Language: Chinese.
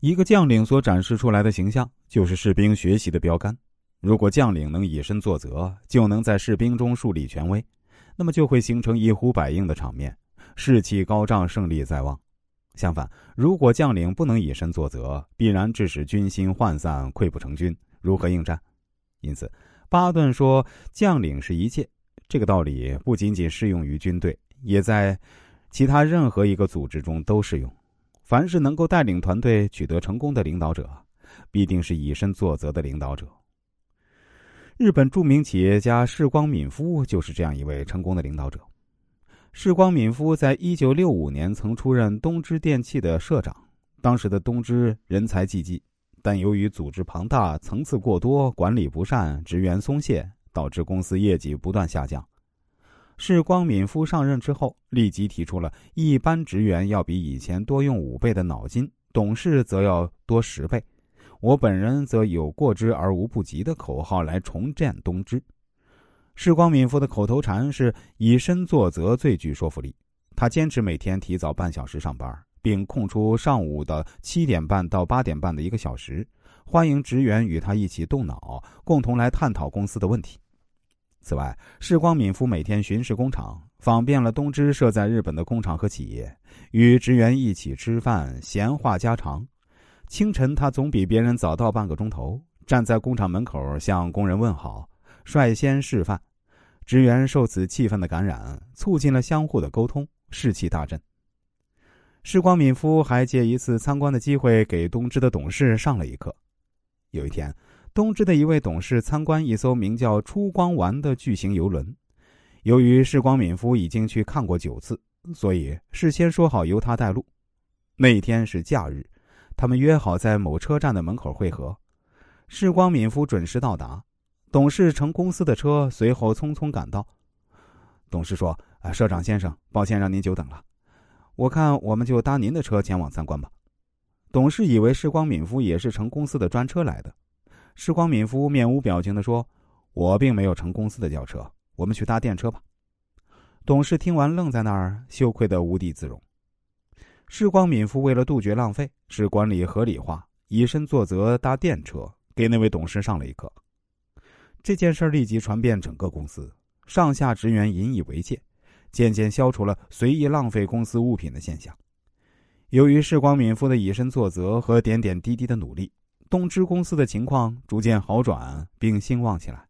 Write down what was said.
一个将领所展示出来的形象，就是士兵学习的标杆。如果将领能以身作则，就能在士兵中树立权威，那么就会形成一呼百应的场面，士气高涨，胜利在望。相反，如果将领不能以身作则，必然致使军心涣散，溃不成军，如何应战？因此，巴顿说：“将领是一切。”这个道理不仅仅适用于军队，也在其他任何一个组织中都适用。凡是能够带领团队取得成功的领导者，必定是以身作则的领导者。日本著名企业家世光敏夫就是这样一位成功的领导者。世光敏夫在一九六五年曾出任东芝电器的社长，当时的东芝人才济济，但由于组织庞大、层次过多、管理不善、职员松懈，导致公司业绩不断下降。是光敏夫上任之后，立即提出了一般职员要比以前多用五倍的脑筋，董事则要多十倍。我本人则有过之而无不及的口号来重建东芝。是光敏夫的口头禅是以身作则最具说服力。他坚持每天提早半小时上班，并空出上午的七点半到八点半的一个小时，欢迎职员与他一起动脑，共同来探讨公司的问题。此外，世光敏夫每天巡视工厂，访遍了东芝设在日本的工厂和企业，与职员一起吃饭，闲话家常。清晨，他总比别人早到半个钟头，站在工厂门口向工人问好，率先示范。职员受此气氛的感染，促进了相互的沟通，士气大振。世光敏夫还借一次参观的机会，给东芝的董事上了一课。有一天。东芝的一位董事参观一艘名叫“出光丸”的巨型游轮，由于世光敏夫已经去看过九次，所以事先说好由他带路。那一天是假日，他们约好在某车站的门口会合。世光敏夫准时到达，董事乘公司的车随后匆匆赶到。董事说：“啊，社长先生，抱歉让您久等了。我看我们就搭您的车前往参观吧。”董事以为世光敏夫也是乘公司的专车来的。时光敏夫面无表情的说：“我并没有乘公司的轿车，我们去搭电车吧。”董事听完愣在那儿，羞愧的无地自容。时光敏夫为了杜绝浪费，使管理合理化，以身作则搭电车，给那位董事上了一课。这件事立即传遍整个公司，上下职员引以为戒，渐渐消除了随意浪费公司物品的现象。由于时光敏夫的以身作则和点点滴滴的努力。东芝公司的情况逐渐好转，并兴旺起来。